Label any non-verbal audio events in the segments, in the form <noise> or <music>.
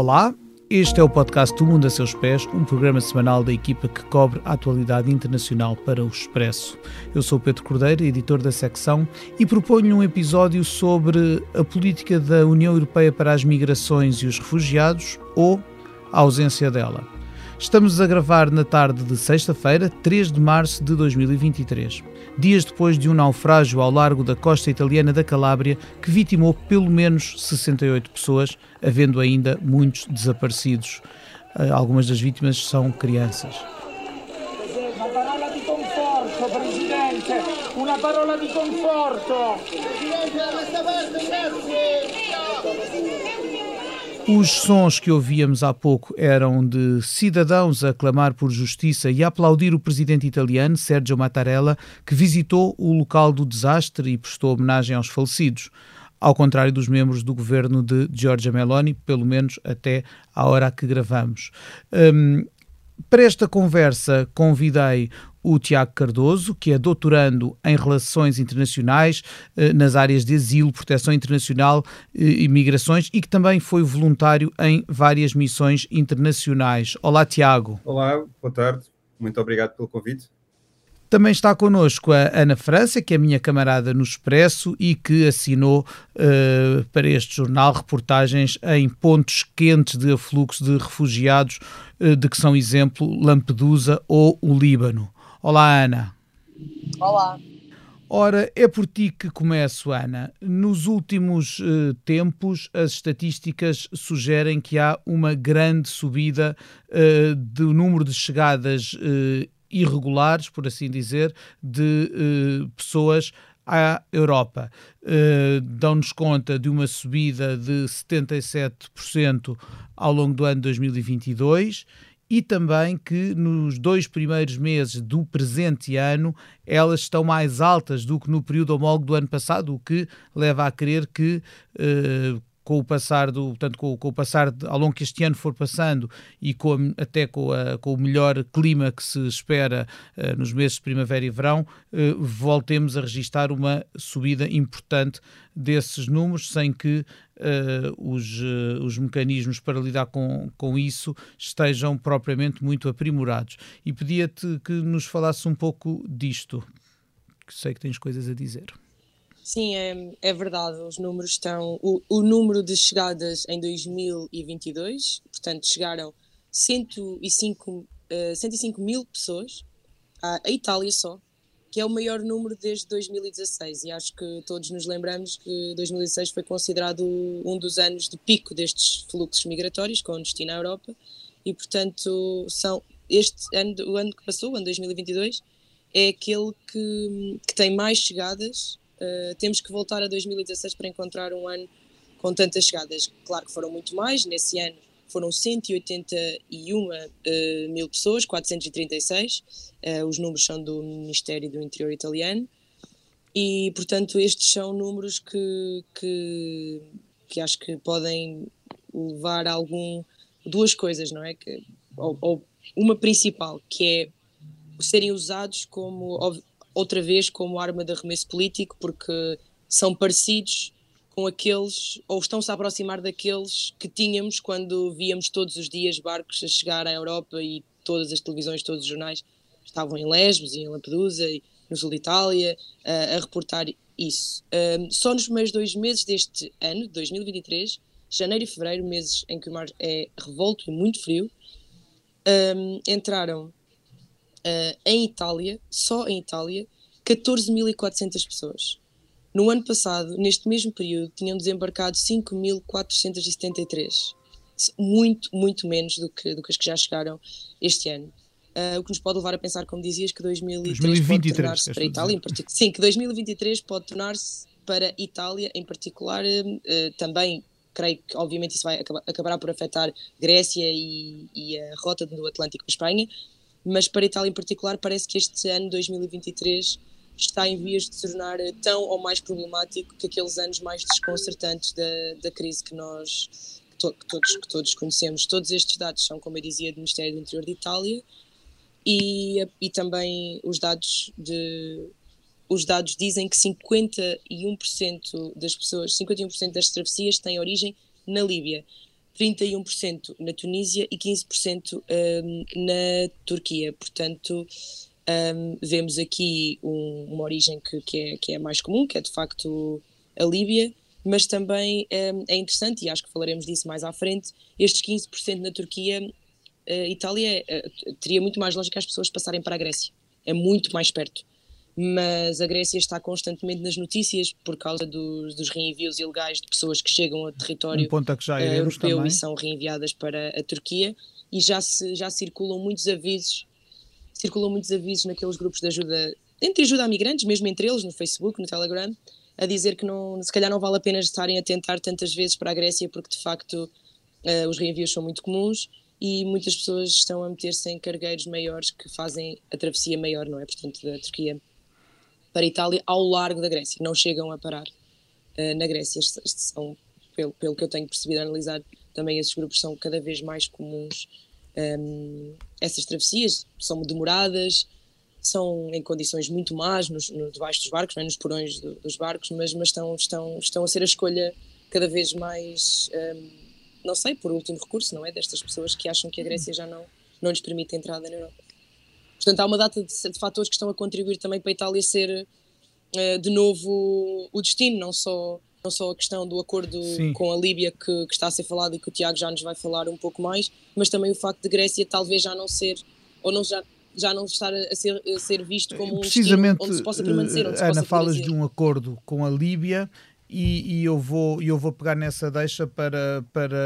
Olá, este é o podcast do Mundo a Seus Pés, um programa semanal da equipa que cobre a atualidade internacional para o Expresso. Eu sou Pedro Cordeiro, editor da secção, e proponho um episódio sobre a política da União Europeia para as migrações e os refugiados ou a ausência dela. Estamos a gravar na tarde de sexta-feira, 3 de março de 2023, dias depois de um naufrágio ao largo da costa italiana da Calábria que vitimou pelo menos 68 pessoas, havendo ainda muitos desaparecidos. Eh, algumas das vítimas são crianças. Uma parola di conforto! Presidente, da questa parte, grazie! Os sons que ouvíamos há pouco eram de cidadãos a clamar por justiça e a aplaudir o presidente italiano, Sergio Mattarella, que visitou o local do desastre e prestou homenagem aos falecidos. Ao contrário dos membros do governo de Giorgia Meloni, pelo menos até à hora que gravamos. Um, para esta conversa, convidei o Tiago Cardoso, que é doutorando em Relações Internacionais eh, nas áreas de asilo, proteção internacional eh, e migrações e que também foi voluntário em várias missões internacionais. Olá, Tiago. Olá, boa tarde. Muito obrigado pelo convite. Também está connosco a Ana França, que é minha camarada no Expresso e que assinou uh, para este jornal reportagens em pontos quentes de afluxo de refugiados, de que são exemplo Lampedusa ou o Líbano. Olá, Ana. Olá. Ora, é por ti que começo, Ana. Nos últimos uh, tempos, as estatísticas sugerem que há uma grande subida uh, do número de chegadas uh, irregulares, por assim dizer, de pessoas à Europa. Dão-nos conta de uma subida de 77% ao longo do ano 2022 e também que nos dois primeiros meses do presente ano elas estão mais altas do que no período homólogo do ano passado, o que leva a crer que uh, com o passar do, portanto, com, com, o passar de, ao longo que este ano for passando e com a, até com, a, com, o melhor clima que se espera uh, nos meses de primavera e verão, uh, voltemos a registrar uma subida importante desses números, sem que uh, os, os mecanismos para lidar com, com isso estejam propriamente muito aprimorados. E pedia-te que nos falasse um pouco disto, que sei que tens coisas a dizer. Sim, é, é verdade. Os números estão. O, o número de chegadas em 2022, portanto, chegaram 105, uh, 105 mil pessoas à, à Itália só, que é o maior número desde 2016. E acho que todos nos lembramos que 2016 foi considerado um dos anos de pico destes fluxos migratórios com destino à Europa. E, portanto, são este ano, o ano que passou, o ano 2022, é aquele que, que tem mais chegadas Uh, temos que voltar a 2016 para encontrar um ano com tantas chegadas. Claro que foram muito mais, nesse ano foram 181 uh, eh, mil pessoas, 436, uh, eh, os números são do Ministério do Interior italiano, e portanto estes são números que, que, que acho que podem levar a algum, duas coisas, não é? Que, ou, ou uma principal, que é serem usados como outra vez como arma de arremesso político, porque são parecidos com aqueles, ou estão-se a aproximar daqueles que tínhamos quando víamos todos os dias barcos a chegar à Europa e todas as televisões, todos os jornais estavam em Lesbos e em Lampedusa e no sul de Itália a, a reportar isso. Um, só nos primeiros dois meses deste ano, 2023, janeiro e fevereiro, meses em que o mar é revolto e muito frio, um, entraram uh, em Itália, só em Itália, 14.400 pessoas. No ano passado, neste mesmo período, tinham desembarcado 5.473. Muito, muito menos do que, do que as que já chegaram este ano. Uh, o que nos pode levar a pensar, como dizias, que 2023 2023, pode tornar-se para a Itália em particular. Sim, que 2023 pode tornar-se para a Itália em particular uh, também creio que obviamente isso vai acabar, acabará por afetar Grécia e, e, a rota do Atlântico para Espanha, mas para a Itália em particular parece que este ano 2023 está em vias de se tornar tão ou mais problemático que aqueles anos mais desconcertantes da, da crise que nós que, to, que, todos, que todos conhecemos. Todos estes dados são, como eu dizia, do Ministério do Interior de Itália e, e também os dados de os dados dizem que 51% das pessoas, 51% das travessias têm origem na Líbia. 31% na Tunísia e 15% um, na Turquia. Portanto, um, vemos aqui um, uma origem que, que, é, que é mais comum, que é de facto a Líbia, mas também um, é interessante, e acho que falaremos disso mais à frente, estes 15% na Turquia, a Itália uh, teria muito mais lógica as pessoas passarem para a Grécia, é muito mais perto. Mas a Grécia está constantemente nas notícias por causa dos, dos reenvios ilegais de pessoas que chegam ao território um ponto a que já uh, europeu também. e são reenviadas para a Turquia. E já, se, já circulam muitos avisos circulam muitos avisos naqueles grupos de ajuda, entre ajuda a migrantes, mesmo entre eles, no Facebook, no Telegram, a dizer que não, se calhar não vale a pena estarem a tentar tantas vezes para a Grécia, porque de facto uh, os reenvios são muito comuns e muitas pessoas estão a meter-se em cargueiros maiores que fazem a travessia maior, não é? Portanto, da Turquia para a Itália ao largo da Grécia, não chegam a parar uh, na Grécia. São, pelo, pelo que eu tenho percebido analisar, também esses grupos são cada vez mais comuns um, essas travessias são demoradas, são em condições muito más nos, no, debaixo dos barcos, é? nos porões do, dos barcos, mas, mas estão, estão, estão a ser a escolha cada vez mais, um, não sei, por último recurso, não é? Destas pessoas que acham que a Grécia já não, não lhes permite entrada na Europa. Portanto, há uma data de, de fatores que estão a contribuir também para a Itália ser uh, de novo o destino, não só não só a questão do acordo Sim. com a Líbia que, que, está a ser falado e que o Tiago já nos vai falar um pouco mais, mas também o facto de Grécia talvez já não ser, ou não já, já não estar a ser, a ser visto como um Precisamente, onde se possa permanecer. Onde Ana, falas de um acordo com a Líbia e, e, eu, vou, eu vou pegar nessa deixa para, para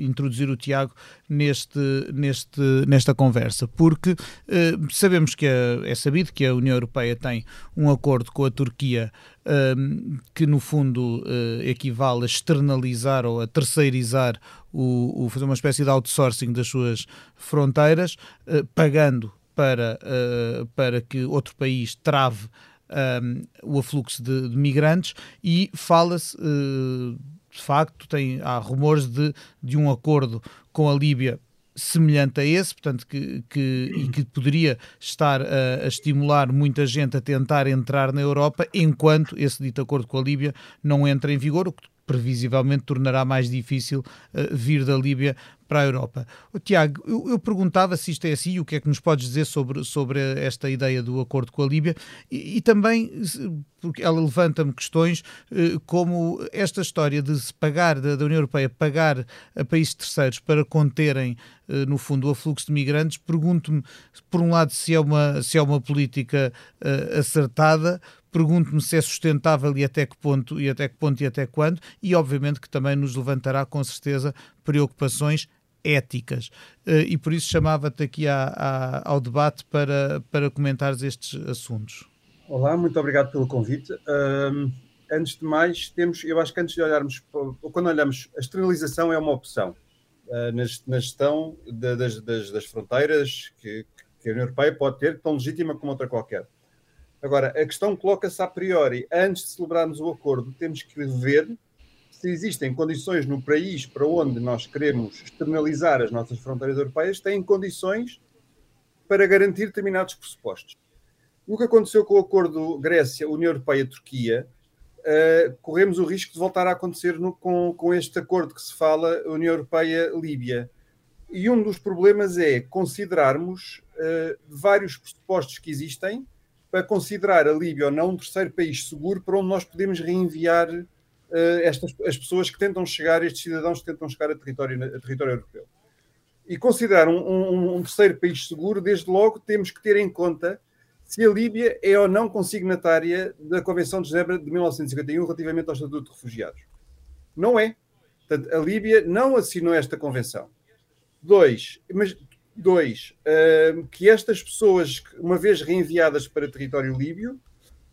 introduzir o Tiago neste, neste, nesta conversa, porque eh, sabemos que a, é sabido que a União Europeia tem um acordo com a Turquia eh, que, no fundo, eh, equivale a externalizar ou a terceirizar, o, o, fazer uma espécie de outsourcing das suas fronteiras, eh, pagando para, eh, para que outro país trave um, o afluxo de, de, migrantes e fala-se, uh, de facto, tem, há rumores de, de um acordo com a Líbia semelhante a esse, portanto, que, que, e que poderia estar a, a, estimular muita gente a tentar entrar na Europa, enquanto esse dito acordo com a Líbia não entra em vigor, o que previsivelmente tornará mais difícil uh, vir da Líbia para a Europa. Tiago, eu, eu, perguntava se isto é assim, o que é que nos podes dizer sobre, sobre esta ideia do acordo com a Líbia e, e também, porque ela levanta-me questões uh, como esta história de se pagar, da, da, União Europeia pagar a países terceiros para conterem, uh, no fundo, o afluxo de migrantes, pergunto-me, por um lado, se é uma, se é uma política acertada, Pergunto-me se é sustentável e até que ponto e até que ponto e até quando, e obviamente que também nos levantará com certeza preocupações éticas. Eh, e por isso chamava-te aqui à, à, ao debate para, para comentares estes assuntos. Olá, muito obrigado pelo convite. Um, antes de mais, temos, eu acho que antes de olharmos, quando olhamos, a esterilização é uma opção uh, na, gestão das, das, das, fronteiras que, que, a União Europeia pode ter, tão legítima como outra qualquer. Agora, a questão coloca-se a priori. Antes de celebrarmos o acordo, temos que ver se existem condições no país para onde nós queremos externalizar as nossas fronteiras europeias, têm condições para garantir determinados pressupostos. No que aconteceu com o acordo Grécia-União Europeia-Turquia, uh, corremos o risco de voltar a acontecer no, com, com este acordo que se fala, União Europeia-Líbia. E um dos problemas é considerarmos uh, vários pressupostos que existem para considerar a Líbia ou não um terceiro país seguro para onde nós podemos reenviar estas, as pessoas que tentam chegar, estes cidadãos que tentam chegar a território, a território europeu. E considerar um, um, um, terceiro país seguro, desde logo temos que ter em conta se a Líbia é ou não consignatária da Convenção de Genebra de 1951 relativamente ao Estatuto de Refugiados. Não é. Portanto, a Líbia não assinou esta convenção. Dois, mas Dois, uh, que estas pessoas, uma vez reenviadas para território líbio,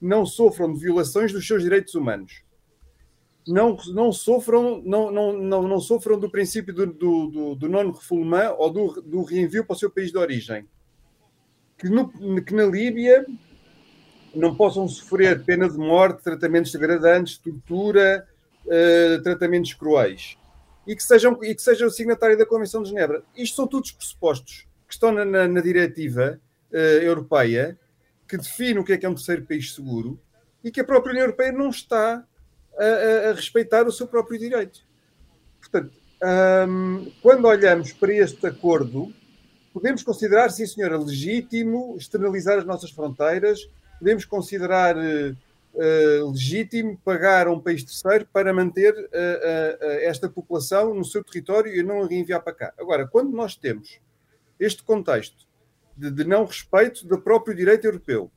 não sofram de violações dos seus direitos humanos. Não, não, sofram, não, não, não, não sofram do princípio do, do, do, do non-refoulement ou do, do reenvio para o seu país de origem. Que, no, que na Líbia não possam sofrer pena de morte, tratamentos degradantes, tortura, uh, tratamentos cruéis e que sejam, e que sejam signatário da Convenção de Genebra. Isto são todos pressupostos que estão na, na, na diretiva uh, europeia que define o que é que é um terceiro país seguro e que a própria União Europeia não está a, a, respeitar o seu próprio direito. Portanto, um, quando olhamos para este acordo, podemos considerar, sim senhora, legítimo externalizar as nossas fronteiras, podemos considerar uh, legítimo pagar a um país terceiro para manter uh, esta população no seu território e não a reenviar para cá. Agora, quando nós temos este contexto de, de não respeito do próprio direito europeu,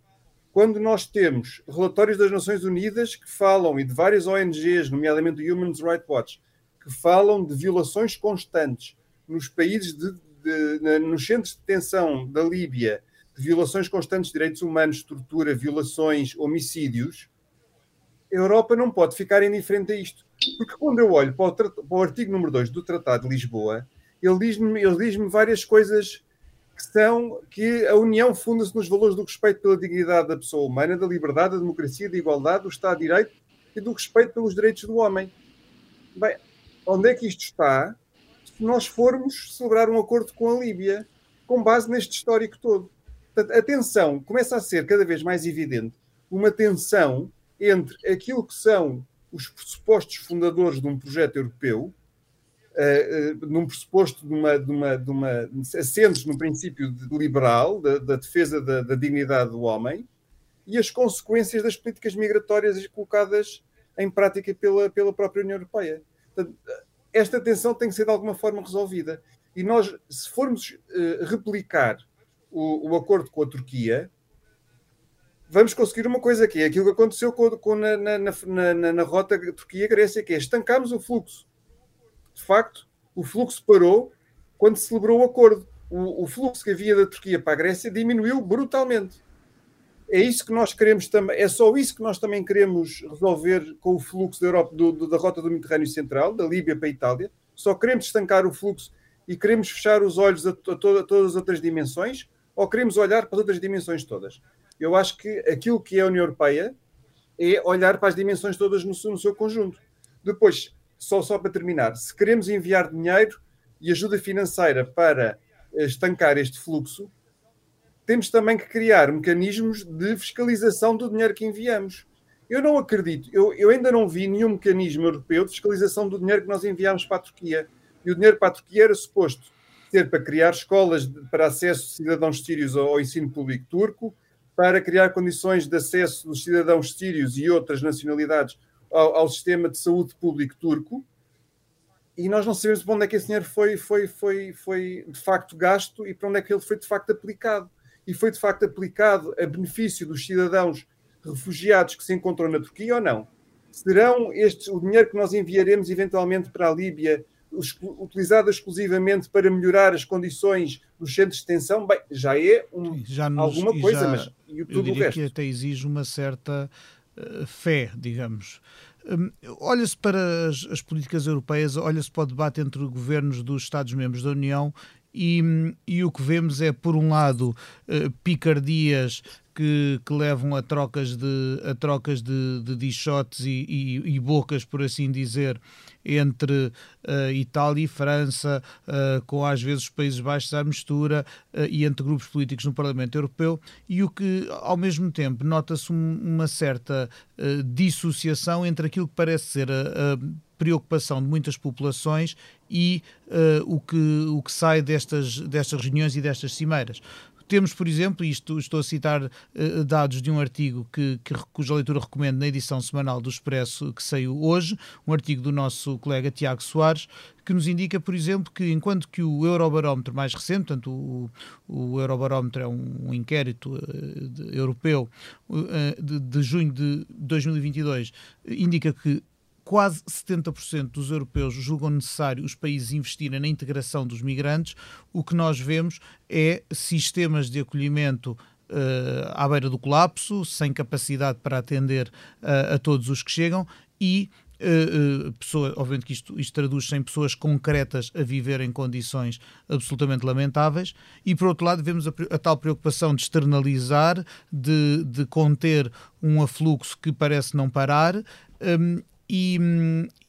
quando nós temos relatórios das Nações Unidas que falam, e de várias ONGs, nomeadamente o Human Rights Watch, que falam de violações constantes nos países, de, de, de, nos centros de detenção da Líbia, de violações constantes de direitos humanos, tortura, violações, homicídios, a Europa não pode ficar indiferente a isto. Porque quando eu olho para o, para o artigo número 2 do Tratado de Lisboa, ele diz-me diz várias coisas que são que a União funda-se nos valores do respeito pela dignidade da pessoa humana, da liberdade, da democracia, da igualdade, do Estado de Direito e do respeito pelos direitos do homem. Bem, onde é que isto está se nós formos celebrar um acordo com a Líbia com base neste histórico todo? Portanto, a tensão começa a ser cada vez mais evidente, uma tensão entre aquilo que são os pressupostos fundadores de um projeto europeu uh, num pressuposto de uma, de uma, de uma assentos no princípio liberal, da, defesa da, da, dignidade do homem, e as consequências das políticas migratórias colocadas em prática pela, pela própria União Europeia. Portanto, esta tensão tem que ser de alguma forma resolvida. E nós, se formos uh, replicar o, o, acordo com a Turquia, vamos conseguir uma coisa que é aquilo que aconteceu com, com na, na, na, na, rota Turquia-Grécia, que é estancarmos o fluxo de facto, o fluxo parou quando se celebrou o acordo. O, o, fluxo que havia da Turquia para a Grécia diminuiu brutalmente. É isso que nós queremos também, é só isso que nós também queremos resolver com o fluxo da Europa, do, do, da rota do Mediterrâneo Central, da Líbia para a Itália. Só queremos estancar o fluxo e queremos fechar os olhos a, a, toda, a todas as outras dimensões, ou queremos olhar para as outras dimensões todas? Eu acho que aquilo que é a União Europeia é olhar para as dimensões todas no, no seu conjunto. Depois, só, só para terminar, se queremos enviar dinheiro e ajuda financeira para estancar este fluxo, temos também que criar mecanismos de fiscalização do dinheiro que enviamos. Eu não acredito, eu, eu ainda não vi nenhum mecanismo europeu de fiscalização do dinheiro que nós enviamos para a Turquia. E o dinheiro para a Turquia era suposto ser para criar escolas para acesso de cidadãos sírios ao, ao ensino público turco, para criar condições de acesso dos cidadãos sírios e outras nacionalidades ao, ao, sistema de saúde público turco e nós não sabemos para onde é que esse dinheiro foi, foi, foi, foi de facto gasto e para onde é que ele foi de facto aplicado. E foi de facto aplicado a benefício dos cidadãos refugiados que se encontram na Turquia ou não? Serão estes, o dinheiro que nós enviaremos eventualmente para a Líbia utilizado exclusivamente para melhorar as condições dos centros de detenção? Bem, já é um, já nos, alguma coisa, já, mas e tudo o resto? que até exige uma certa fé, digamos. Hum, olha-se para as, as, políticas europeias, olha-se para o debate entre governos dos Estados-membros da União e, e, o que vemos é, por um lado, uh, picardias que, que, levam a trocas de, a trocas de, de dichotes e, e, e bocas, por assim dizer, entre uh, Itália e França, uh, com às vezes os Países Baixos à mistura uh, e entre grupos políticos no Parlamento Europeu, e o que, ao mesmo tempo, nota-se um, uma certa dissociação entre aquilo que parece ser a, a preocupação de muitas populações e uh, o, que, o que sai destas, destas reuniões e destas cimeiras. Temos, por exemplo, isto estou a citar uh, dados de um artigo que, que, cuja leitura recomendo na edição semanal do Expresso que saiu hoje, um artigo do nosso colega Tiago Soares, que nos indica, por exemplo, que enquanto que o Eurobarómetro mais recente, portanto o, o Eurobarómetro é um, um inquérito uh, de, europeu uh, de, de junho de 2022, indica que quase 70% dos europeus julgam necessário os países investirem na integração dos migrantes, o que nós vemos é sistemas de acolhimento uh, à beira do colapso, sem capacidade para atender uh, a todos os que chegam e Uh, pessoa, obviamente que isto, isto traduz-se em pessoas concretas a viver em condições absolutamente lamentáveis, e por outro lado vemos a, a tal preocupação de externalizar, de, de, conter um afluxo que parece não parar, um, e,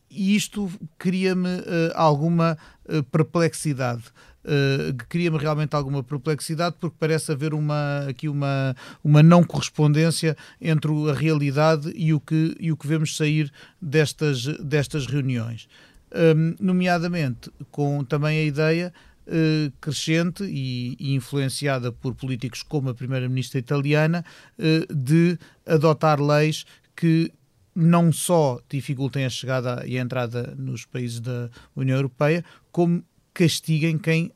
e isto cria-me uh, alguma uh, perplexidade. Uh, cria-me realmente alguma perplexidade porque parece haver uma, aqui uma, uma não correspondência entre a realidade e o que, e o que vemos sair destas, destas reuniões. um, nomeadamente com também a ideia uh, crescente e, e, influenciada por políticos como a primeira-ministra italiana uh, de adotar leis que não só dificultem a chegada e a entrada nos países da União Europeia, como castiguem quem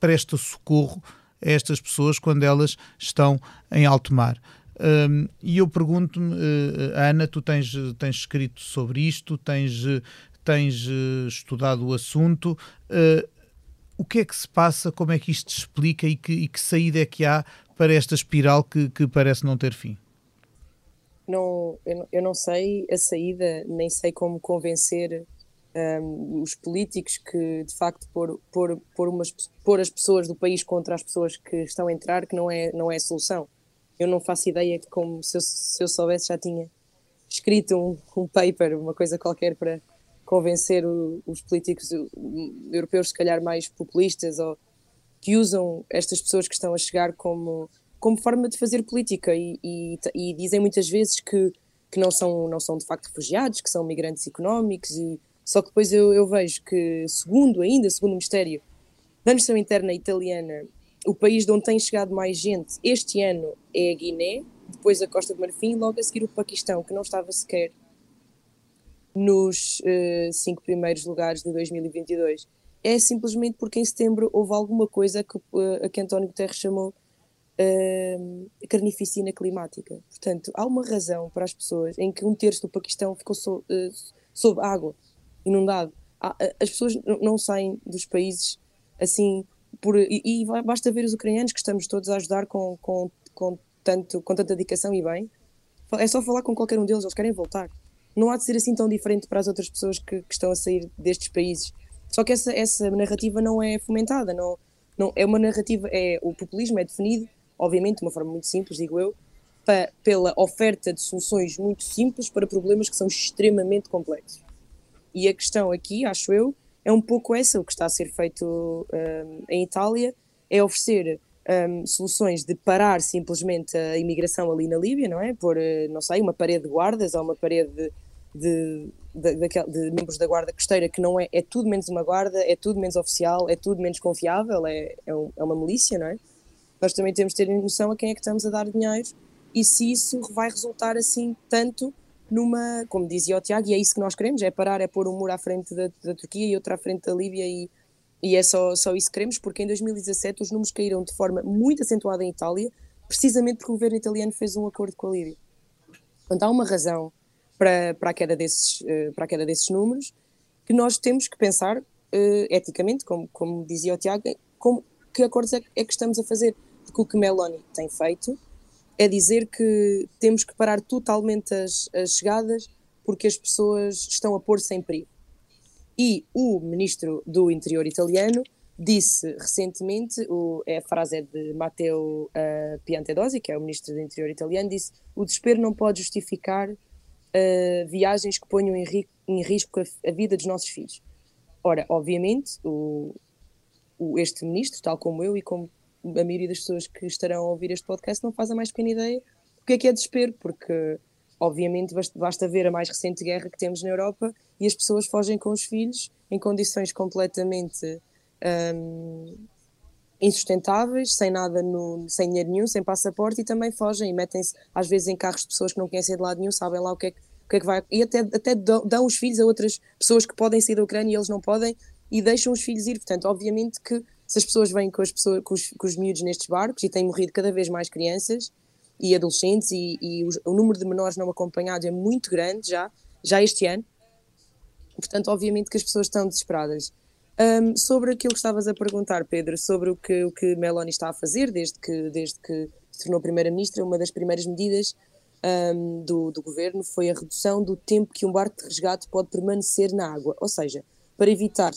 presta socorro a estas pessoas quando elas estão em alto mar. Um, e eu pergunto-me, uh, Ana, tu tens, tens escrito sobre isto, tens, tens uh, estudado o assunto. Uh, o que é que se passa? Como é que isto explica e que, e que saída é que há para esta espiral que, que parece não ter fim? Não, eu, não, eu não sei a saída, nem sei como convencer um, os políticos que de facto pôr, as pessoas do país contra as pessoas que estão a entrar que não é, não é a solução. Eu não faço ideia de como se eu, se eu soubesse já tinha escrito um, um paper, uma coisa qualquer para convencer o, os políticos europeus, se calhar mais populistas ou que usam estas pessoas que estão a chegar como, como forma de fazer política e, e, e dizem muitas vezes que, que não, são, não são de facto refugiados, que são migrantes económicos e só que depois eu, eu vejo que, segundo ainda, segundo o Ministério da Administração Interna Italiana, o país de onde tem chegado mais gente este ano é a Guiné, depois a Costa de Marfim e logo a seguir o Paquistão, que não estava sequer nos uh, cinco primeiros lugares de 2022. É simplesmente porque em setembro houve alguma coisa que, uh, a que António Guterres chamou uh, carnificina climática. Portanto, há uma razão para as pessoas em que um terço do Paquistão ficou so, sob água inundado. As pessoas não saem dos países assim por, e, e, basta ver os ucranianos que estamos todos a ajudar com, com, com, tanto, com tanta dedicação e bem. É só falar com qualquer um deles, eles querem voltar. Não há de ser assim tão diferente para as outras pessoas que, que estão a sair destes países. Só que essa, essa narrativa não é fomentada, não, não é uma narrativa, é o populismo é definido, obviamente, de uma forma muito simples, digo eu, pa, pela oferta de soluções muito simples para problemas que são extremamente complexos. E a questão aqui, acho eu, é um pouco essa, o que está a ser feito um, em Itália, é oferecer um, soluções de parar simplesmente a imigração ali na Líbia, não é? Por, eh, não sei, uma parede de guardas ou uma parede de, de, de, de, de membros da guarda costeira que não é, é tudo menos uma guarda, é tudo menos oficial, é tudo menos confiável, é, é, um, é uma milícia, não é? Nós também temos de ter noção a quem é que estamos a dar dinheiro e se isso vai resultar assim tanto numa, como dizia o Tiago, e é isso que nós queremos, é parar, é pôr um muro à frente da, da Turquia e outro à frente da Líbia e, e é só, só isso que queremos, porque em 2017 os números caíram de forma muito acentuada em Itália, precisamente porque o governo italiano fez um acordo com a Líbia. Portanto, há uma razão para, para, a, queda desses, eh, para a queda desses números que nós temos que pensar uh, eticamente, como, como dizia o Tiago, como, que acordos é, é que estamos a fazer. Porque o que Meloni tem feito é dizer que temos que parar totalmente as, as chegadas porque as pessoas estão a pôr-se em perigo. E o ministro do Interior italiano disse recentemente, o, é, a frase é de Matteo uh, Piantedosi, que é o ministro do Interior italiano, disse o desespero não pode justificar uh, viagens que ponham em, ri, em risco a, a, vida dos nossos filhos. Ora, obviamente, o, o, este ministro, tal como eu e como a maioria das pessoas que estarão a ouvir este podcast não faz a mais pequena ideia o que é que é desespero, porque obviamente basta ver a mais recente guerra que temos na Europa e as pessoas fogem com os filhos em condições completamente um, insustentáveis, sem nada, no, sem dinheiro nenhum, sem passaporte e também fogem e metem-se às vezes em carros de pessoas que não sair de lado nenhum, sabem lá o que é que, o que, é que vai e até, até dão os filhos a outras pessoas que podem sair da Ucrânia e eles não podem e deixam os filhos ir, portanto obviamente que se as pessoas vêm com, as pessoas, com, os, com os miúdos nestes barcos e têm morrido cada vez mais crianças e adolescentes e, e os, o número de menores não acompanhados é muito grande já, já este ano. Portanto, obviamente que as pessoas estão desesperadas. Um, sobre aquilo que estavas a perguntar, Pedro, sobre o que, o que Meloni está a fazer desde que, desde que se tornou Primeira-Ministra, uma das primeiras medidas um, do, do governo foi a redução do tempo que um barco de resgate pode permanecer na água. Ou seja, para evitar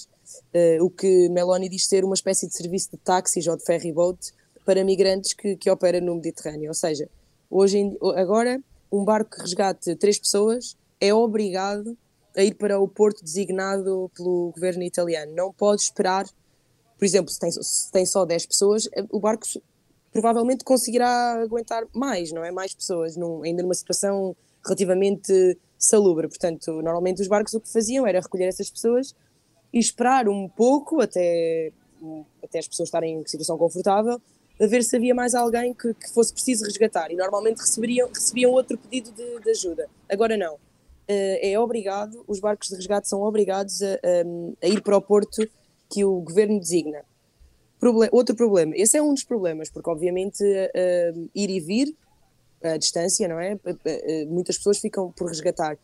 o que Meloni diz ser uma espécie de serviço de táxis ou de ferry boat para migrantes que, que opera no Mediterrâneo. Ou seja, hoje em, agora um barco que resgate três pessoas é obrigado a ir para o porto designado pelo governo italiano. Não pode esperar, por exemplo, se tem, se tem só 10 pessoas, eh, o barco provavelmente conseguirá aguentar mais, não é? Mais pessoas, num, ainda numa situação relativamente salubre. Portanto, normalmente os barcos o que faziam era recolher essas pessoas e esperar um pouco até, até as pessoas estarem em situação confortável, a ver se havia mais alguém que, que fosse preciso resgatar. E normalmente recebiam, recebiam outro pedido de, de ajuda. Agora não. Uh, é obrigado, os barcos de resgate são obrigados a, a, a ir para o porto que o governo designa. Proble outro problema, esse é um dos problemas, porque obviamente uh, ir e vir a distância, não é? Muitas pessoas ficam por resgatar.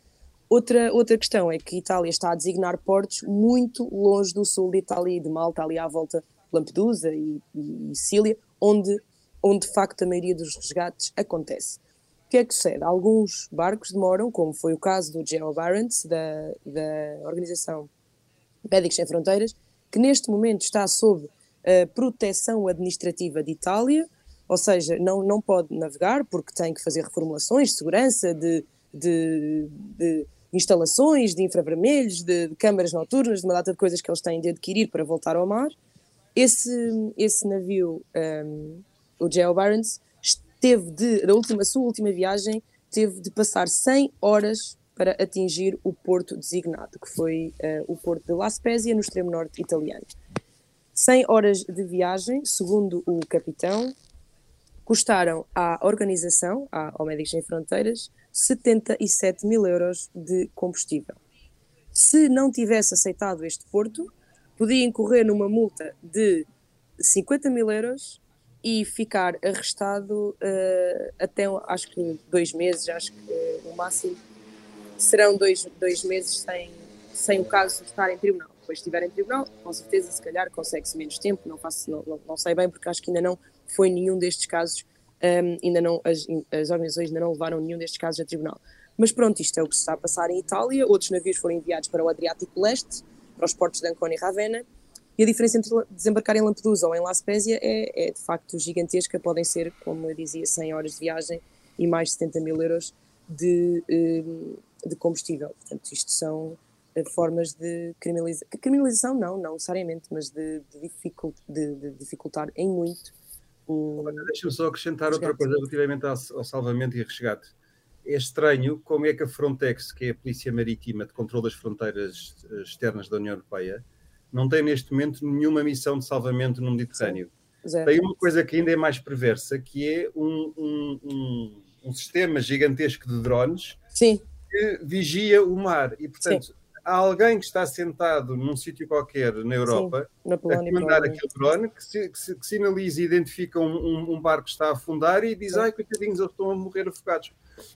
Outra, outra questão é que Itália está a designar portos muito longe do sul de Itália e de Malta, ali à volta de Lampedusa e, e, e onde, onde de facto a maioria dos resgates acontece. O que é que sucede? Alguns barcos demoram, como foi o caso do Geo Barents, da, da organização Médicos Sem Fronteiras, que neste momento está sob uh, proteção administrativa de Itália, ou seja, não, não pode navegar porque tem que fazer reformulações de segurança, de, de, de instalações, de infravermelhos, de, de câmaras noturnas, de uma data de coisas que eles têm de adquirir para voltar ao mar. Esse, esse navio, um, o Geo Barents, teve de, da última, sua última viagem, teve de passar 100 horas para atingir o porto designado, que foi uh, o porto de La Spezia, no extremo norte italiano. 100 horas de viagem, segundo o capitão, custaram à organização, ao Médicos Sem Fronteiras, 77 mil euros de combustível. Se não tivesse aceitado este porto, podia incorrer numa multa de 50 mil euros e ficar arrestado uh, até, acho que dois meses, acho que uh, o máximo serão dois, dois meses sem, sem o caso estar em tribunal. Depois, estiver em tribunal, com certeza, se calhar, consegue-se menos tempo, não, faço, não, não, sei bem, porque acho que ainda não foi nenhum destes casos, um, ehm, ainda não, as, as organizações ainda não levaram nenhum destes casos a tribunal. Mas pronto, isto é o que se está a passar em Itália, outros navios foram enviados para o Adriático Leste, para os portos de Ancona e Ravenna, e a diferença entre desembarcar em Lampedusa ou em La Spezia é, é, de facto gigantesca, podem ser, como eu dizia, 100 horas de viagem e mais de 70 mil euros de, eh, de combustível. Portanto, isto são eh, formas de criminalização não, não necessariamente, mas de, de, dificult, de, de dificultar em muito o... Deixa-me só acrescentar outra coisa relativamente ao, salvamento e resgate é estranho como é que a Frontex, que é a Polícia Marítima de Controlo das Fronteiras eh, Externas da União Europeia, não tem neste momento nenhuma missão de salvamento no Mediterrâneo. Sim. Tem uma coisa que ainda é mais perversa, que é um, um, um, um sistema gigantesco de drones Sim. que vigia o mar. E, portanto, Sim. Há alguém que está sentado num sítio qualquer na Europa na a comandar aquele drone que, se, que, se, que sinaliza e identifica um, barco que está a afundar e diz: ai, coitadinhos, eles estão a morrer afogados.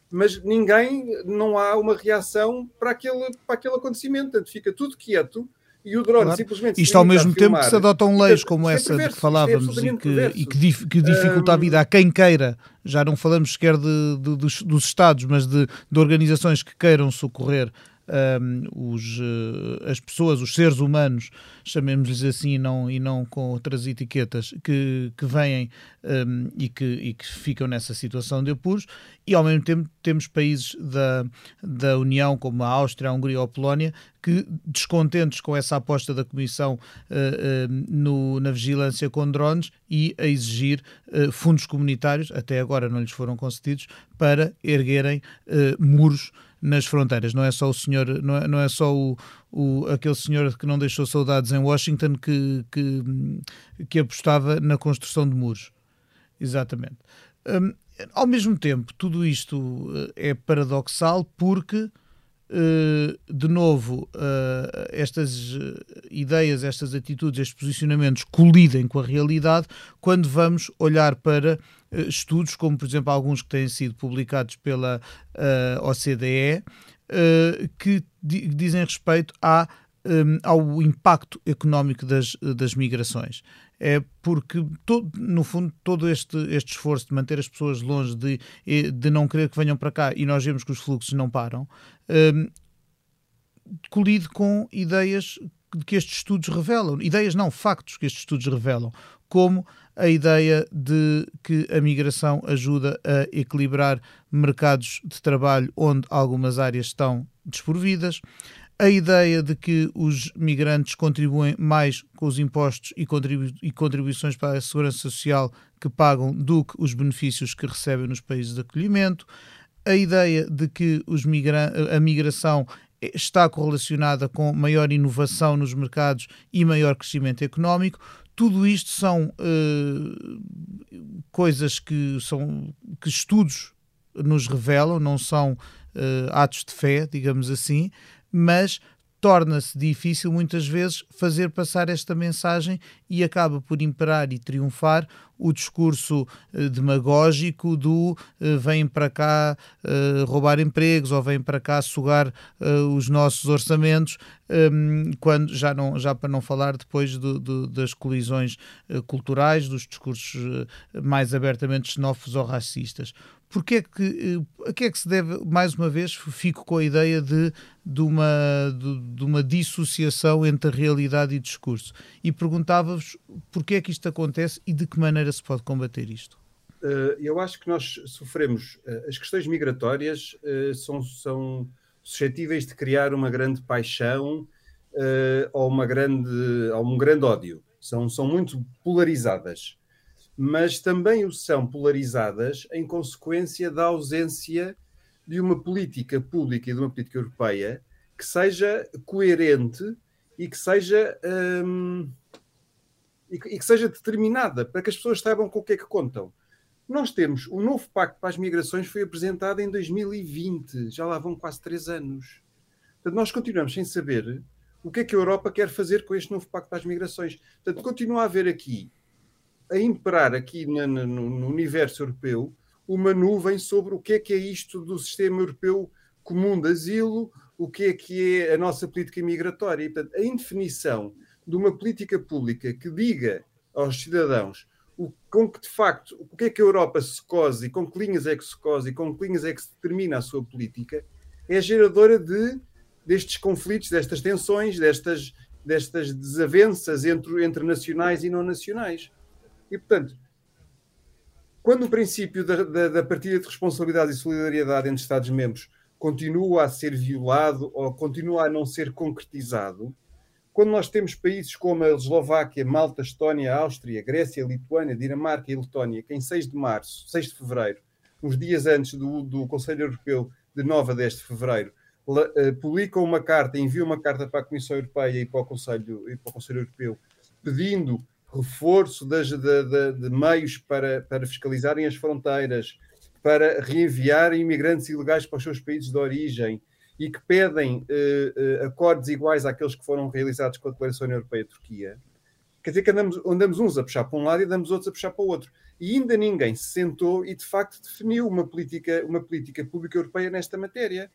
Mas ninguém, não há uma reação para aquele, para aquele acontecimento, portanto fica tudo quieto e o drone claro. simplesmente. Isto ao mesmo tempo que se adotam leis como é essa de que falávamos é e, que, e que, dif, que, dificulta um... a vida a quem queira, já não falamos sequer de, de, dos, dos Estados, mas de, de organizações que queiram socorrer um, os, uh, as pessoas, os seres humanos, chamemos-lhes assim e não, e não com outras etiquetas, que, que vêm um, e, que, e que ficam nessa situação de apuros, e ao mesmo tempo temos países da, da União, como a Áustria, a Hungria ou a Polónia, que, descontentes com essa aposta da Comissão uh, uh, no, na vigilância com drones e a exigir uh, fundos comunitários, até agora não lhes foram concedidos, para erguerem muros nas fronteiras. Não é só o senhor, não é, não é só o, o, aquele senhor que não deixou saudades em Washington que, que, que apostava na construção de muros. Exatamente. Um, ao mesmo tempo, tudo isto eh, é paradoxal porque Uh, de novo, uh, estas ideias, estas atitudes, estes posicionamentos colidem com a realidade quando vamos olhar para estudos, como por exemplo alguns que têm sido publicados pela OCDE, que di dizem respeito à um, ao impacto económico das, das migrações. É porque, todo, no fundo, todo este, este esforço de manter as pessoas longe, de, de não querer que venham para cá, e nós vemos que os fluxos não param, um, colide com ideias que estes estudos revelam. Ideias não, factos que estes estudos revelam. Como a ideia de que a migração ajuda a equilibrar mercados de trabalho onde algumas áreas estão desprovidas, a ideia de que os migrantes contribuem mais com os impostos e, contribu e contribuições para a segurança social que pagam do que os benefícios que recebem nos países de acolhimento, a ideia de que migra a migração está correlacionada com maior inovação nos mercados e maior crescimento económico. Tudo isto são uh, coisas que são que estudos nos revelam, não são uh, atos de fé, digamos assim, mas torna-se difícil muitas vezes fazer passar esta mensagem e acaba por imperar e triunfar o discurso eh, demagógico do eh, vêm para cá eh, roubar empregos ou vêm para cá sugar os nossos orçamentos, ehm, quando já, não, já para não falar depois do, do, das colisões culturais, dos discursos mais abertamente xenófobos ou racistas porque é que, a que é que se deve, mais uma vez, fico com a ideia de, de, uma, de, de uma dissociação entre realidade e discurso. E perguntava-vos porque é que isto acontece e de que maneira se pode combater isto. Uh, eu acho que nós sofremos, uh, as questões migratórias são, são suscetíveis de criar uma grande paixão ou, uma grande, ou um grande ódio. São, são muito polarizadas mas também o são polarizadas em consequência da ausência de uma política pública e de uma política europeia que seja coerente e que seja hum, e, que, e que seja determinada para que as pessoas saibam com o que é que contam. Nós temos o novo pacto para as migrações foi apresentado em 2020, já lá vão quase três anos. Portanto, nós continuamos sem saber o que é que a Europa quer fazer com este novo pacto para as migrações. Portanto, continua a haver aqui a imperar aqui no, no, no, universo europeu uma nuvem sobre o que é que é isto do sistema europeu comum de asilo, o que é que é a nossa política migratória. E, portanto, a indefinição de uma política pública que diga aos cidadãos o, com que de facto o que é que a Europa se cose com que linhas é que se cose e com que linhas é que se determina a sua política é geradora de destes conflitos, destas tensões, destas, destas desavenças entre, entre nacionais e não nacionais. E, portanto, quando o princípio da, da, da partilha de responsabilidade e solidariedade entre Estados-membros continua a ser violado ou continua a não ser concretizado, quando nós temos países como a Eslováquia, Malta, Estónia, Áustria, Grécia, Lituânia, Dinamarca e Letónia, que em 6 de março, 6 de fevereiro, uns dias antes do, do Conselho Europeu de 9 a 10 de fevereiro, uh, publicam uma carta, enviam uma carta para a Comissão Europeia e para o Conselho, e para o Conselho Europeu, pedindo reforço das, de, de, de, meios para, para fiscalizarem as fronteiras, para reenviarem imigrantes ilegais para os seus países de origem e que pedem eh, eh, acordos iguais àqueles que foram realizados com a Declaração Europeia-Turquia, quer dizer que andamos, andamos uns a puxar para um lado e andamos outros a puxar para o outro. E ainda ninguém se sentou e, de facto, definiu uma política, uma política pública europeia nesta matéria.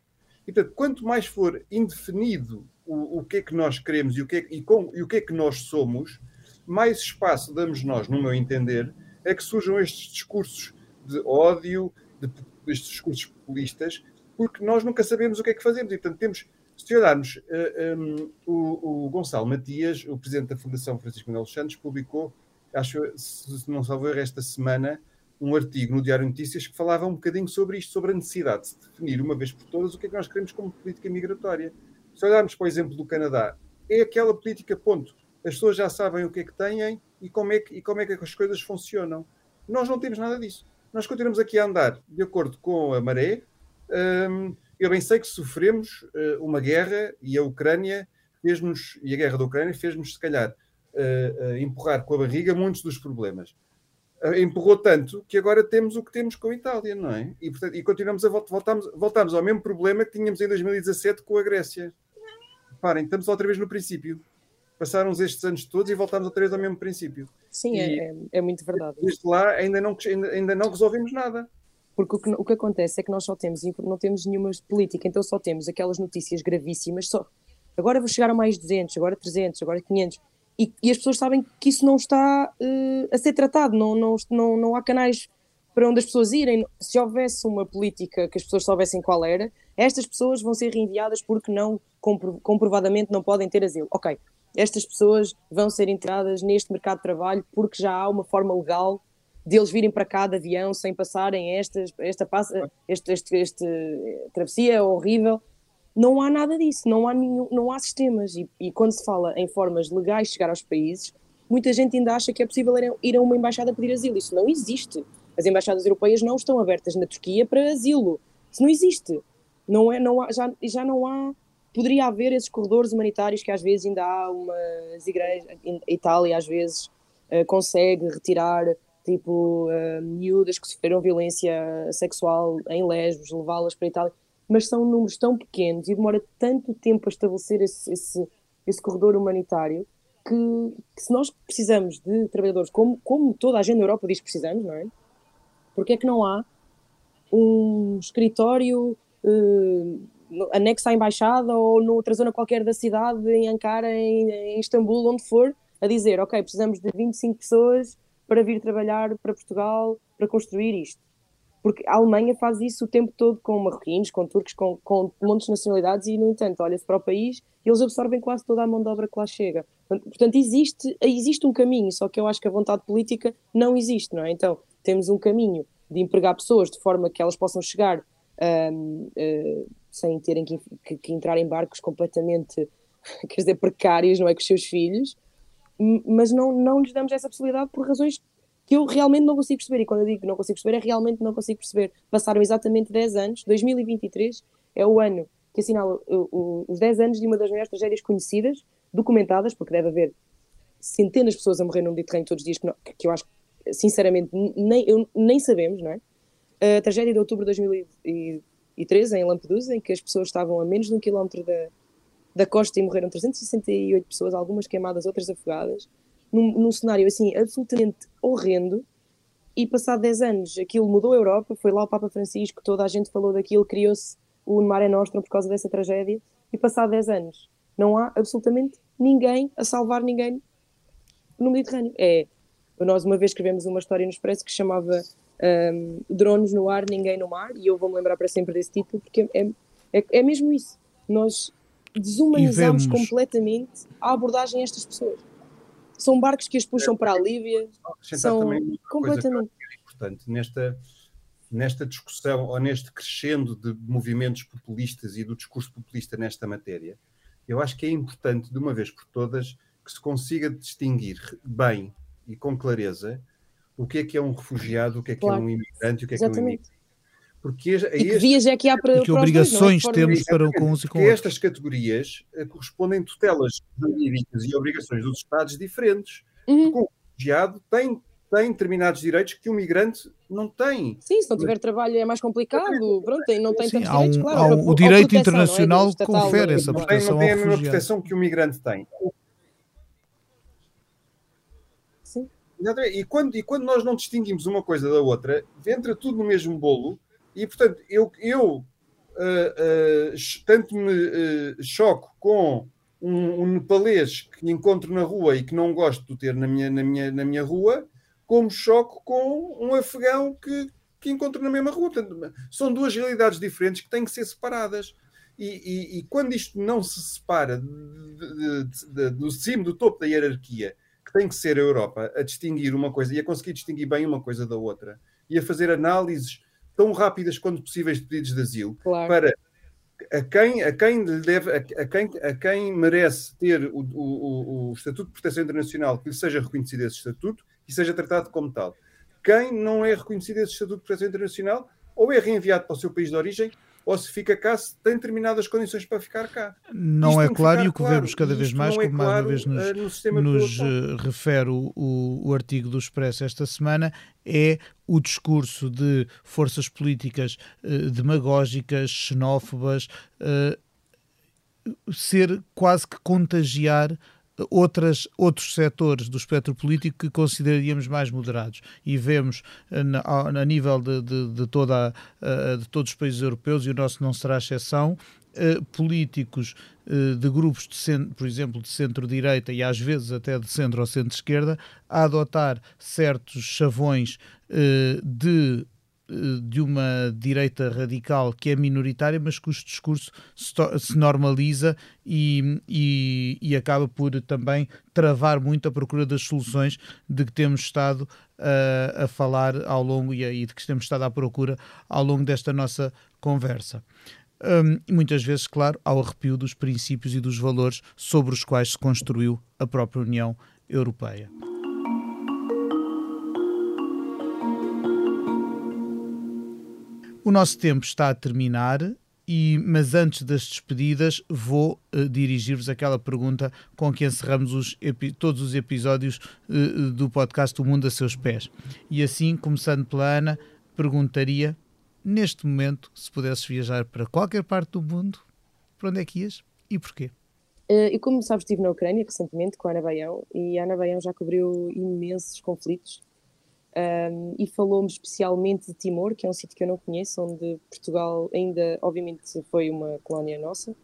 E, portanto, quanto mais for indefinido o, o que é que nós queremos e o que é, e, com, e o que, é que nós somos, mais espaço damos nós, no meu entender, é que surjam estes discursos de ódio, de, estes discursos populistas, porque nós nunca sabemos o que é que fazemos. E, portanto, temos, se olharmos, uh, eh, um, ehm, o, o, Gonçalo Matias, o presidente da Fundação Francisco Manuel Santos, publicou, acho, se não salvo esta semana, um artigo no Diário Notícias que falava um bocadinho sobre isto, sobre a necessidade de se definir uma vez por todas o que é que nós queremos como política migratória. Se olharmos para o exemplo do Canadá, é aquela política, ponto as pessoas já sabem o que é que têm e como é que, e como é que as coisas funcionam. Nós não temos nada disso. Nós continuamos aqui a andar de acordo com a maré. Um, eu bem sei que sofremos uh, uma guerra e a Ucrânia fez-nos, e a guerra da Ucrânia fez-nos, se calhar, uh, uh, empurrar com a barriga muitos dos problemas. empurrou tanto que agora temos o que temos com a Itália, não é? E, portanto, e continuamos a voltamos, voltamos ao mesmo problema que tínhamos em 2017 com a Grécia. Reparem, estamos outra vez no princípio passaram estes anos todos e voltámos outra vez ao mesmo princípio. Sim, é, é, é, muito verdade. Desde lá ainda não, ainda, ainda não resolvemos nada. Porque o que, o que acontece é que nós só temos, não temos nenhuma política, então só temos aquelas notícias gravíssimas, só agora vou chegar a mais 200, agora 300, agora 500, e, e as pessoas sabem que isso não está uh, a ser tratado, não, não, não, não há canais para onde as pessoas irem. Se houvesse uma política que as pessoas soubessem qual era, estas pessoas vão ser reenviadas porque não, comprovadamente não podem ter asilo. Ok, estas pessoas vão ser entradas neste mercado de trabalho porque já há uma forma legal deles virem para cá de avião sem passarem estas, esta, passa, este, este, este travessia horrível. Não há nada disso, não há, nenhum, não há sistemas. E, e, quando se fala em formas legais de chegar aos países, muita gente ainda acha que é possível ir a uma embaixada pedir asilo. Isso não existe. As embaixadas europeias não estão abertas na Turquia para asilo. Isso não existe. Não é, não há, já, já não há poderia haver esses corredores humanitários que às vezes ainda há umas igrejas, a Itália às vezes uh, consegue retirar tipo uh, miúdas que sofreram violência sexual em Lesbos, levá-las para a Itália, mas são números tão pequenos e demora tanto tempo a estabelecer esse, esse, esse corredor humanitário que, que, se nós precisamos de trabalhadores como, como toda a gente na Europa diz que precisamos, não é? Porque é que não há um escritório uh, anexo à embaixada ou noutra zona qualquer da cidade, em Ankara, em, em Istambul, onde for, a dizer, ok, precisamos de 25 pessoas para vir trabalhar para Portugal, para construir isto. Porque a Alemanha faz isso o tempo todo com marroquinos, com turcos, com, com montes de nacionalidades e, no entanto, olha-se para o país e eles absorvem quase toda a mão de obra que lá chega. Portanto, existe, existe um caminho, só que eu acho que a vontade política não existe, não é? Então, temos um caminho de empregar pessoas de forma que elas possam chegar uh, sem terem que, que, que, entrar em barcos completamente, <laughs> quer dizer, precários, não é, com os seus filhos, mas não, não lhes damos essa possibilidade por razões que eu realmente não consigo perceber. E quando eu digo não consigo perceber, é realmente não consigo perceber. Passaram exatamente 10 anos, 2023 é o ano que assinala os 10 anos de uma das maiores tragédias conhecidas, documentadas, porque deve haver centenas de pessoas a morrer no Mediterrâneo todos os dias, que, não, que eu acho, sinceramente, nem, eu, nem sabemos, não é? A tragédia de outubro de 2013, em Lampedusa, em que as pessoas estavam a menos de um quilómetro da, da costa e morreram 368 pessoas, algumas queimadas, outras afogadas, num, num cenário assim absolutamente horrendo. E passado 10 anos, aquilo mudou a Europa, foi lá o Papa Francisco, toda a gente falou daquilo, criou-se o Mare Nostrum por causa dessa tragédia. E passado 10 anos, não há absolutamente ninguém a salvar ninguém no Mediterrâneo. É, nós uma vez escrevemos uma história no Expresso que chamava um, Drones no ar, ninguém no mar, e eu vou-me lembrar para sempre desse título, porque é, é, é mesmo isso. Nós desumanizamos completamente a abordagem a estas pessoas. São barcos que as puxam para a Líbia. São completamente. é importante nesta, nesta discussão ou neste crescendo de movimentos populistas e do discurso populista nesta matéria, eu acho que é importante, de uma vez por todas, que se consiga distinguir bem e com clareza o que é que é um refugiado, o que é que claro. é um imigrante e o que é Exatamente. que é um imigrante. Porque e que este, vias é que há para, e que obrigações dois, temos para com uns e com outros. estas categorias uh, correspondem tutelas jurídicas e obrigações dos Estados diferentes. Uhum. O refugiado tem, tem determinados direitos que o migrante não tem. Sim, se não tiver trabalho é mais complicado. Pronto, não tem Sim, tantos há um, direitos, claro. Há um, o direito proteção, internacional é? confere essa proteção não tem, não tem a mesma proteção que o migrante tem. Sim. E quando, e quando nós não distinguimos uma coisa da outra, entra tudo no mesmo bolo e, portanto, eu, eu uh, uh, tanto me uh, choco com um, um, nepalês que encontro na rua e que não gosto de ter na minha, na minha, na minha rua, como choco com um afegão que, que encontro na mesma rua. Portanto, são duas realidades diferentes que têm que ser separadas. E, e, e quando isto não se separa de, de, de, do cimo, do topo da hierarquia, que tem que ser a Europa, a distinguir uma coisa e a conseguir distinguir bem uma coisa da outra, e a fazer análises tão rápidas quanto possíveis de pedidos de asilo claro. para a quem, a quem deve, a, quem, a quem merece ter o, o, o, Estatuto de Proteção Internacional que lhe seja reconhecido esse estatuto e seja tratado como tal. Quem não é reconhecido esse Estatuto de Proteção Internacional ou é reenviado para o seu país de origem ou se fica cá se tem determinadas condições para ficar cá. Não Isto é claro e o que claro. vemos cada vez mais, é como claro, mais uma vez nos, uh, nos uh, refere o, o, o, artigo do Expresso esta semana, é o discurso de forças políticas uh, demagógicas, xenófobas, ser quase que contagiar outras, outros setores do espectro político que consideraríamos mais moderados. E vemos eh, na, a, nível de, de, de, toda, eh, de todos os países europeus, e o nosso não será exceção, Uh, políticos de grupos, de centro, por exemplo, de centro-direita e às vezes até de centro ou centro-esquerda, a adotar certos chavões de de uma direita radical que é minoritária, mas cujo discurso se, normaliza e, e, e, acaba por também travar muito a procura das soluções de que temos estado a, a falar ao longo e, e de que temos estado à procura ao longo desta nossa conversa. Um, e muitas vezes, claro, ao arrepio dos princípios e dos valores sobre os quais se construiu a própria União Europeia. O nosso tempo está a terminar E, mas antes das despedidas, vou uh, dirigir-vos aquela pergunta com que encerramos os todos os episódios uh, do podcast O Mundo a Seus Pés. E assim, começando pela Ana, perguntaria: neste momento, se pudesses viajar para qualquer parte do mundo, para onde é que ias e porquê? Uh, e como sabes, estive na Ucrânia recentemente com a Ana Baião e a Ana Baião já cobriu imensos conflitos um, e falou-me especialmente de Timor, que é um sítio que eu não conheço, onde Portugal ainda, obviamente, foi uma colónia nossa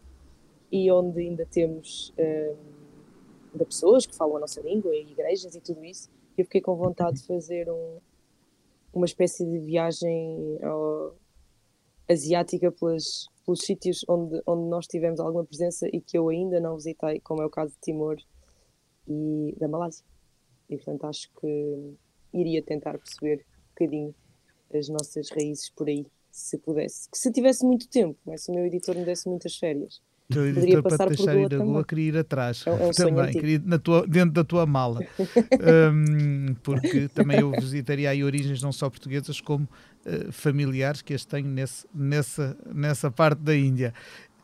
e onde ainda temos um, pessoas que falam a nossa língua e igrejas e tudo isso. Eu fiquei com vontade de fazer um, uma espécie de viagem ao, asiática pelas, pelos sítios onde, onde nós tivemos alguma presença e que eu ainda não visitei, como é o caso de Timor e da Malásia. E portanto acho que iria tentar perceber um bocadinho as nossas raízes por aí, se pudesse. Que se tivesse muito tempo, é? se o meu editor me desse muitas férias. O teu editor para te deixar ir a Goa queria ir atrás. É, é um também, queria ir na tua, dentro da tua mala. <laughs> um, porque também eu visitaria aí origens não só portuguesas como uh, familiares que as tenho nesse, nessa, nessa parte da Índia.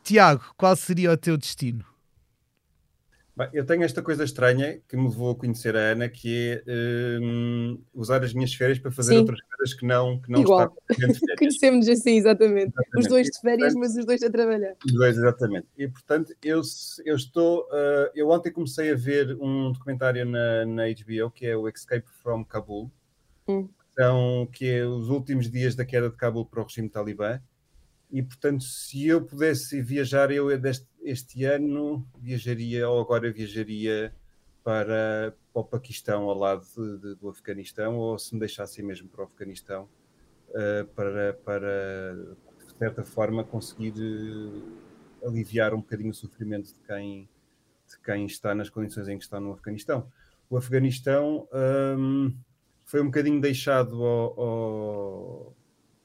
Tiago, qual seria o teu destino? Bem, eu tenho esta coisa estranha que me levou a conhecer a Ana, que é um, usar as minhas férias para fazer Sim. outras coisas que não, que não Igual. está Conhecemos assim, exatamente. exatamente. Os dois de férias, mas os dois a trabalhar. Os dois, exatamente. E portanto, eu, eu estou. Uh, eu ontem comecei a ver um documentário na, na HBO que é o Escape from Kabul, hum. então, que é os últimos dias da queda de Kabul para o regime talibã. E portanto, se eu pudesse viajar, eu deste, este ano viajaria, ou agora viajaria para, para o Paquistão ao lado de, de, do Afeganistão, ou se me deixassem mesmo para o Afeganistão, uh, para, para, de certa forma, conseguir uh, aliviar um bocadinho o sofrimento de quem, de quem está nas condições em que está no Afeganistão. O Afeganistão um, foi um bocadinho deixado ao, ao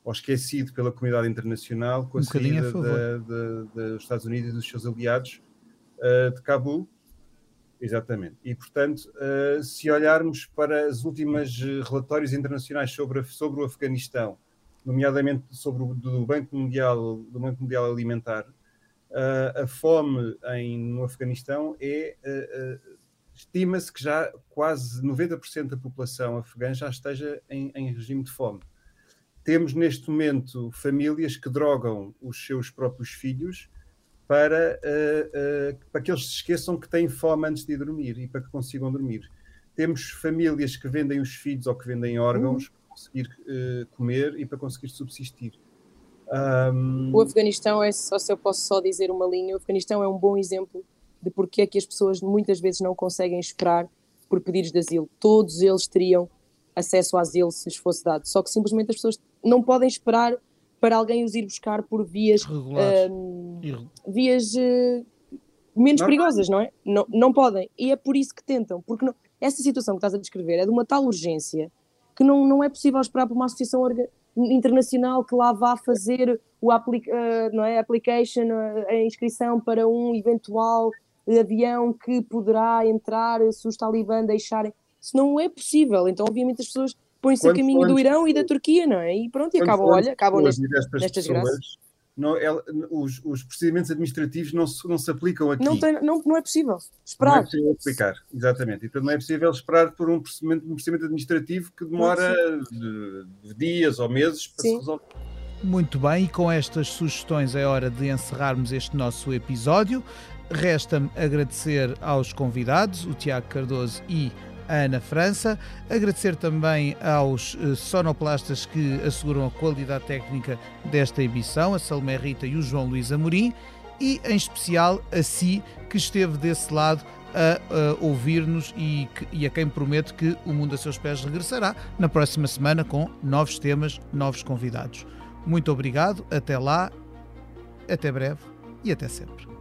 ou esquecido pela comunidade internacional com a um saída dos Estados Unidos e dos seus aliados uh, de Cabul. Exatamente. E, portanto, uh, se olharmos para os últimos relatórios internacionais sobre, sobre o Afeganistão, nomeadamente sobre o do Banco Mundial, do Banco Mundial Alimentar, uh, a fome em, no Afeganistão é estima-se que já quase 90% da população afegã já esteja em, em regime de fome temos neste momento famílias que drogam os seus próprios filhos para, uh, uh, para que eles se esqueçam que têm fome antes de dormir e para que consigam dormir. Temos famílias que vendem os filhos ou que vendem órgãos uhum. para conseguir uh, comer e para conseguir subsistir. Um... O Afeganistão é, só se eu posso só dizer uma linha, o Afeganistão é um bom exemplo de porque é que as pessoas muitas vezes não conseguem esperar por pedidos de asilo. Todos eles teriam acesso ao asilo se lhes fosse dado. Só que simplesmente as pessoas não podem esperar para alguém os ir buscar por vias uh, vias uh, menos não. perigosas, não é? Não, não podem. E é por isso que tentam, porque não, essa situação que estás a descrever é de uma tal urgência que não, não é possível esperar por uma associação internacional que lá vá fazer o aplica, uh, não é, application, uh, a inscrição para um eventual avião que poderá entrar se os talibã deixarem. Isso não é possível. Então, obviamente, as pessoas põem-se a caminho do Irão e da Turquia, não é? E pronto, e acabam, olha, acabam neste, nestas graças. Não, ela, os, os, procedimentos administrativos não se, não se aplicam aqui. Não, tem, não, não é possível esperar. Não é possível aplicar, exatamente. E portanto não é possível esperar por um procedimento, um procedimento administrativo que demora de, de, dias ou meses para Sim. se resolver. Muito bem, e com estas sugestões é hora de encerrarmos este nosso episódio. Resta-me agradecer aos convidados, o Tiago Cardoso e Ana França. Agradecer também aos uh, sonoplastas que asseguram a qualidade técnica desta emissão, a Salomé Rita e o João Luís Amorim, e em especial a si que esteve desse lado a, a ouvir-nos e, e, a quem prometo que o Mundo a Seus Pés regressará na próxima semana com novos temas, novos convidados. Muito obrigado, até lá, até breve e até sempre.